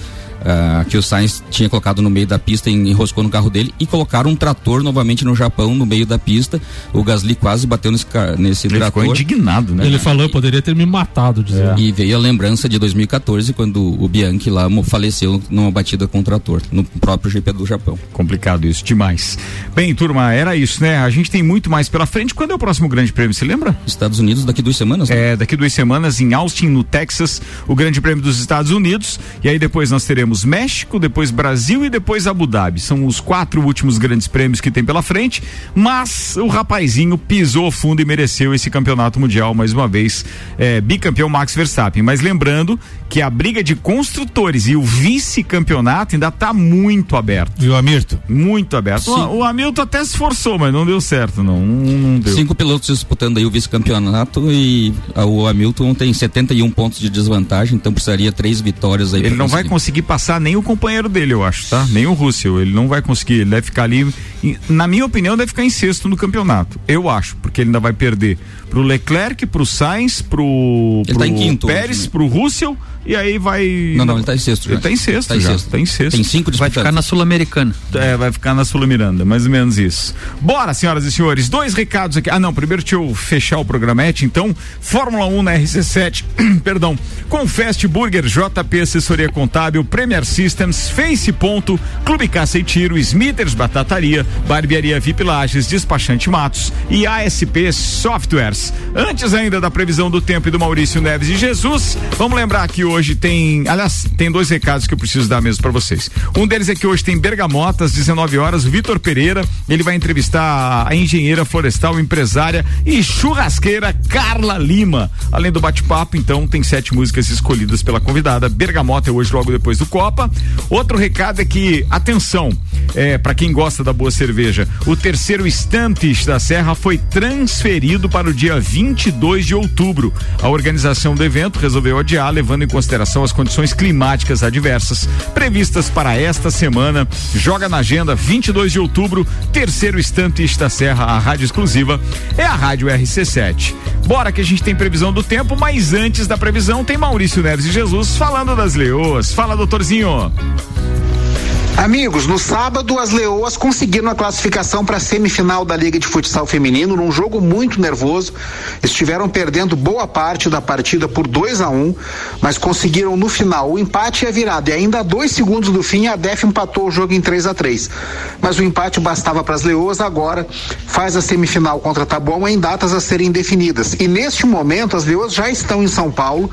Ah, que o Sainz tinha colocado no meio da pista e enroscou no carro dele e colocaram um trator novamente no Japão no meio da pista. O Gasly quase bateu nesse, nesse Ele ficou trator. indignado, né? Ele falou, eu poderia ter me matado, dizendo. E veio a lembrança de 2014, quando o Bianchi lá faleceu numa batida com o trator, no próprio GP do Japão. Complicado isso, demais. Bem, turma, era isso, né? A gente tem muito mais pela frente. Quando é o próximo grande prêmio, você lembra? Estados Unidos daqui duas semanas? né? É, daqui duas semanas em Austin, no Texas, o Grande Prêmio dos Estados Unidos. E aí depois nós teremos México, depois Brasil e depois Abu Dhabi. São os quatro últimos grandes prêmios que tem pela frente. Mas o rapazinho pisou fundo e mereceu esse campeonato mundial mais uma vez. É, bicampeão Max Verstappen. Mas lembrando que a briga de construtores e o vice-campeonato ainda está muito aberto. Viu, Amirto? Muito aberto. O, o Hamilton até se esforçou, mas não deu certo, não. Não, deu. Cinco pilotos disputando aí o vice-campeonato e ah, o Hamilton tem 71 pontos de desvantagem, então precisaria três vitórias aí Ele não vai conseguir. conseguir passar nem o companheiro dele, eu acho, tá? Nem o Russell. Ele não vai conseguir. Ele deve ficar ali. Em- Na minha opinião, deve ficar em sexto no campeonato. Eu acho, porque ele ainda vai perder pro Leclerc, pro Sainz, pro, Ele pro tá em quinto Pérez, hoje, né? pro Russell. E aí vai. Não, não, ele tá em sexto Ele já. tá em sexto Tá em já. sexto. Tá em sexto. Tem cinco Vai disputantes. ficar na Sul-Americana. É, vai ficar na Sula Miranda, mais ou menos isso. Bora, senhoras e senhores, dois recados aqui. Ah, não, primeiro deixa eu fechar o programete, então. Fórmula 1 na RC7, (clears throat) perdão, com Fast Burger, JP Assessoria Contábil, Premier Systems, Face Ponto, Clube Caça e Tiro, Smithers Batataria, Barbearia VIP Lages, Despachante Matos e ASP Softwares. Antes ainda da previsão do tempo e do Maurício Neves e Jesus, vamos lembrar que hoje tem, aliás, tem dois recados que eu preciso dar mesmo para vocês. Um deles é que hoje tem Bergamota às 19 horas, Vitor Pereira, ele vai entrevistar a engenheira florestal, empresária e churrasqueira Carla Lima. Além do bate-papo, então, tem sete músicas escolhidas pela convidada. Bergamota é hoje logo depois do Copa. Outro recado é que, atenção, é, para quem gosta da boa cerveja. O terceiro Stampis da Serra foi transferido para o dia 22 de outubro. A organização do evento resolveu adiar, levando em consideração as condições climáticas adversas previstas para esta semana. Joga na agenda 22 de outubro, terceiro Stampis da Serra, a rádio exclusiva é a Rádio RC7. Bora que a gente tem previsão do tempo, mas antes da previsão tem Maurício Neves e Jesus falando das leoas. Fala, doutorzinho. Amigos, no sábado as Leoas conseguiram a classificação para a semifinal da Liga de Futsal Feminino num jogo muito nervoso. Estiveram perdendo boa parte da partida por 2 a 1 um, mas conseguiram no final o empate e a virada. E ainda a dois segundos do fim a DEF empatou o jogo em 3 a 3 Mas o empate bastava para as Leoas, agora faz a semifinal contra Taboão em datas a serem definidas. E neste momento as Leoas já estão em São Paulo,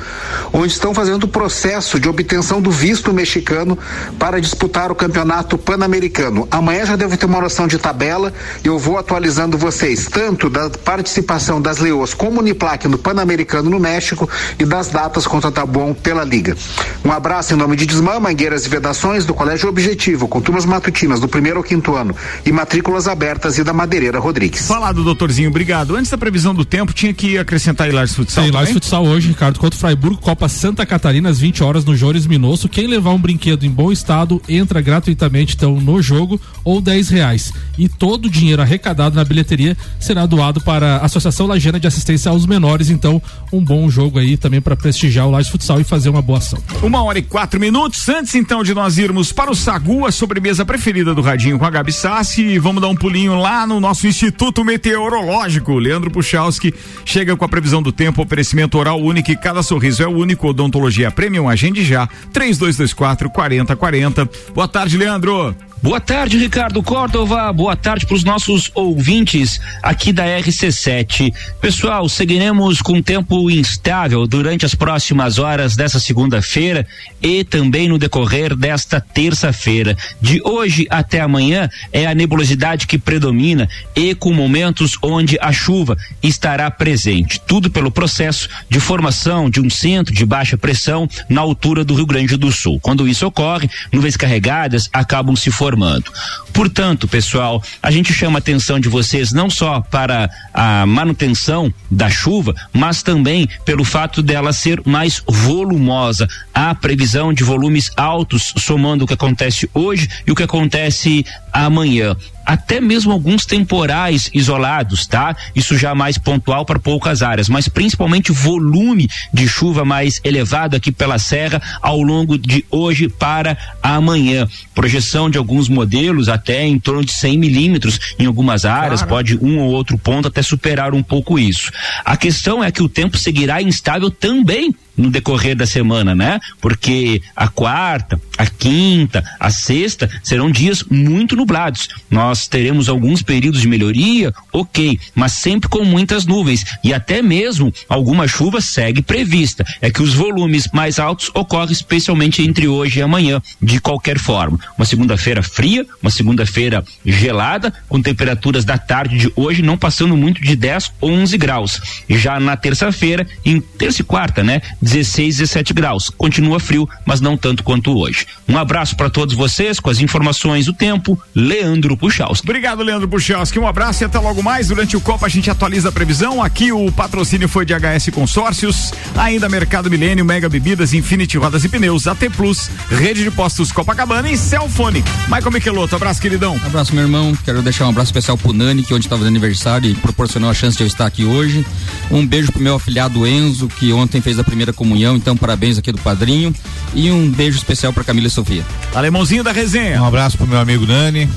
onde estão fazendo o processo de obtenção do visto mexicano para disputar o campeonato Campeonato Pan-Americano. Amanhã já devo ter uma noção de tabela e eu vou atualizando vocês, tanto da participação das Leoas como Uniplac no Pan-Americano no México e das datas contra Tabuão pela Liga. Um abraço em nome de Desmã, Mangueiras e Vedações do Colégio Objetivo, com turmas matutinas do primeiro ao quinto ano e matrículas abertas e da Madeireira Rodrigues. Falado, doutorzinho, obrigado. Antes da previsão do tempo, tinha que acrescentar Ilares Futsal. Tem Ilares Futsal hoje, Ricardo, contra o Freiburgo, Copa Santa Catarina, às 20 horas no Jores Minosso. Quem levar um brinquedo em bom estado entra gratuitamente gratuitamente então no jogo ou 10 reais. E todo o dinheiro arrecadado na bilheteria será doado para a Associação Lajana de Assistência aos Menores. Então, um bom jogo aí também para prestigiar o Laje Futsal e fazer uma boa ação. Uma hora e quatro minutos. Antes então de nós irmos para o Sagu, a sobremesa preferida do Radinho com a Gabi Sassi, vamos dar um pulinho lá no nosso Instituto Meteorológico. Leandro Puchalski chega com a previsão do tempo, oferecimento oral único e cada sorriso é único. Odontologia Premium, agende já. 3224 4040. Boa tarde, Leandro. Boa tarde, Ricardo Córdova. Boa tarde para os nossos ouvintes aqui da RC7. Pessoal, seguiremos com tempo instável durante as próximas horas dessa segunda-feira e também no decorrer desta terça-feira. De hoje até amanhã é a nebulosidade que predomina e com momentos onde a chuva estará presente. Tudo pelo processo de formação de um centro de baixa pressão na altura do Rio Grande do Sul. Quando isso ocorre, nuvens carregadas acabam se formando formando. Portanto, pessoal, a gente chama a atenção de vocês não só para a manutenção da chuva, mas também pelo fato dela ser mais volumosa. Há previsão de volumes altos somando o que acontece hoje e o que acontece amanhã até mesmo alguns temporais isolados, tá? Isso já mais pontual para poucas áreas, mas principalmente volume de chuva mais elevado aqui pela serra ao longo de hoje para amanhã. Projeção de alguns modelos até em torno de 100 milímetros em algumas áreas, claro. pode um ou outro ponto até superar um pouco isso. A questão é que o tempo seguirá instável também no decorrer da semana, né? Porque a quarta, a quinta, a sexta serão dias muito nublados. Nós teremos alguns períodos de melhoria, ok, mas sempre com muitas nuvens e até mesmo alguma chuva segue prevista. É que os volumes mais altos ocorrem especialmente entre hoje e amanhã, de qualquer forma. Uma segunda-feira fria, uma segunda-feira gelada, com temperaturas da tarde de hoje não passando muito de 10 ou 11 graus. Já na terça-feira, em terça e quarta, né? 16, 17 graus. Continua frio, mas não tanto quanto hoje. Um abraço para todos vocês com as informações do tempo. Leandro Puchalski. Obrigado, Leandro Puchalski. Um abraço e até logo mais. Durante o Copa a gente atualiza a previsão. Aqui o patrocínio foi de HS Consórcios, ainda Mercado Milênio, Mega Bebidas, Infinity Rodas e Pneus, AT Plus, Rede de Postos Copacabana e Celfone. Michael Michelotto, abraço, queridão. Abraço, meu irmão. Quero deixar um abraço especial pro Nani, que ontem estava de aniversário e proporcionou a chance de eu estar aqui hoje. Um beijo pro meu afilhado Enzo, que ontem fez a primeira comunhão, então parabéns aqui do padrinho. E um beijo especial para Camila e Sofia. Alemãozinho da resenha. Um abraço pro meu amigo Nani.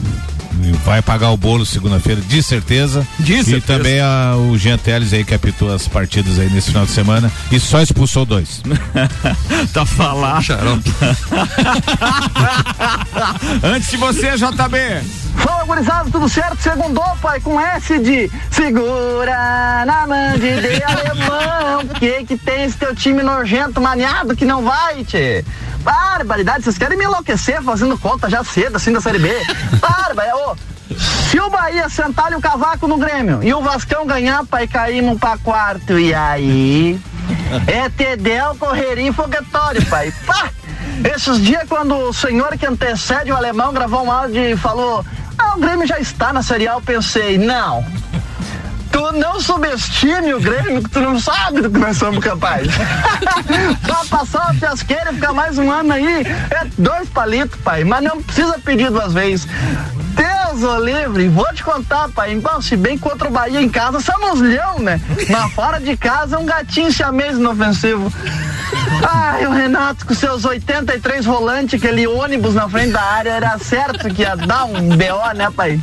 Vai pagar o bolo segunda-feira, de certeza. De e certeza. também a, o Jean Teles aí que apitou as partidas aí nesse final de semana e só expulsou dois. (laughs) tá falado. (laughs) Antes de você, JB. Fala, gurizada, tudo certo? Segundou, pai, com S de segura na mão de alemão. Que que tem esse teu time nojento, maniado que não vai, tchê? Barbaridade, vocês querem me enlouquecer fazendo conta já cedo, assim, da Série B? (laughs) Barbaridade, ô. Se o Bahia sentar o cavaco no Grêmio e o Vascão ganhar, pai, caímos pra quarto, e aí? É Tedel, correria foguetório, pai. Pá! Esses dias, quando o senhor que antecede o alemão gravou um áudio e falou: ah, o Grêmio já está na eu pensei, não. Tu não subestime o Grêmio, que tu não sabe do que nós somos capazes. (laughs) pra passar uma fiasqueira e ficar mais um ano aí, é dois palitos, pai. Mas não precisa pedir duas vezes. Deus o livre, vou te contar, pai. Bom, se bem contra o Bahia em casa, somos leão, né? Mas fora de casa, um gatinho siamês inofensivo. Ai, o Renato com seus 83 volantes, aquele ônibus na frente da área, era certo que ia dar um BO, né, pai?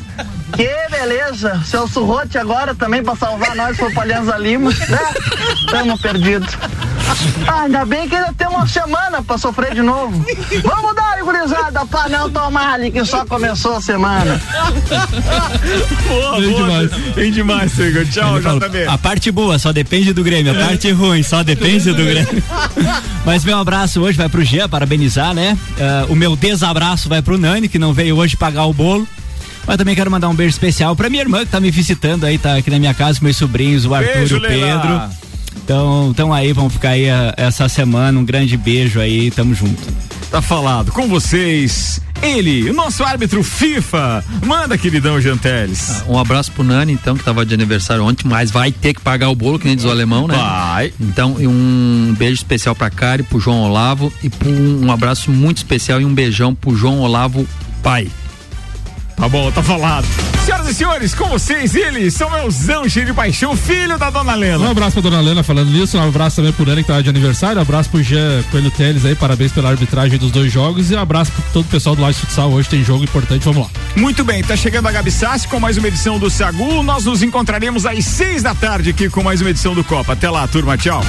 Que beleza! Seu Surrote agora também pra salvar nós foi pra Alianza Lima, né? Tamo perdido. Ah, ainda bem que ainda tem uma semana pra sofrer de novo. Vamos dar, gurizada, pra não tomar ali que só começou a semana. Boa, Bem boa. demais. Bem demais, Senhor. Tchau, JB. A parte boa só depende do Grêmio, a parte ruim só depende do Grêmio. (laughs) Mas meu abraço hoje vai pro Jean, parabenizar, né? Ah, o meu desabraço vai pro Nani, que não veio hoje pagar o bolo. Mas também quero mandar um beijo especial pra minha irmã que tá me visitando aí, tá aqui na minha casa, meus sobrinhos, o Arthur Beijo, e o Leila. Pedro. Então, então aí, vamos ficar aí ah, essa semana. Um grande beijo aí, tamo junto. Tá falado com vocês. Ele, o nosso árbitro FIFA. Manda, queridão Janteles. Um abraço pro Nani, então, que tava de aniversário ontem, mas vai ter que pagar o bolo, que nem diz o alemão, né? Vai. Então, e um beijo especial pra Cari, pro João Olavo e pro- um abraço muito especial e um beijão pro João Olavo pai. Tá bom, tá falado. Senhoras e senhores, com vocês, ele, Samuelzão, cheio de paixão, filho da dona Um Lena. abraço pra dona Helena falando nisso, um abraço também pro Nani que tava de aniversário, um abraço pro Jean Coelho Teles aí, parabéns pela arbitragem dos dois jogos e um abraço pro todo o pessoal do Laje Futsal, hoje tem jogo importante, vamos lá. Muito bem, tá chegando a Gabi Sassi com mais uma edição do Sagu. Nós nos encontraremos às seis da tarde aqui com mais uma edição do Copa. Até lá, turma, tchau.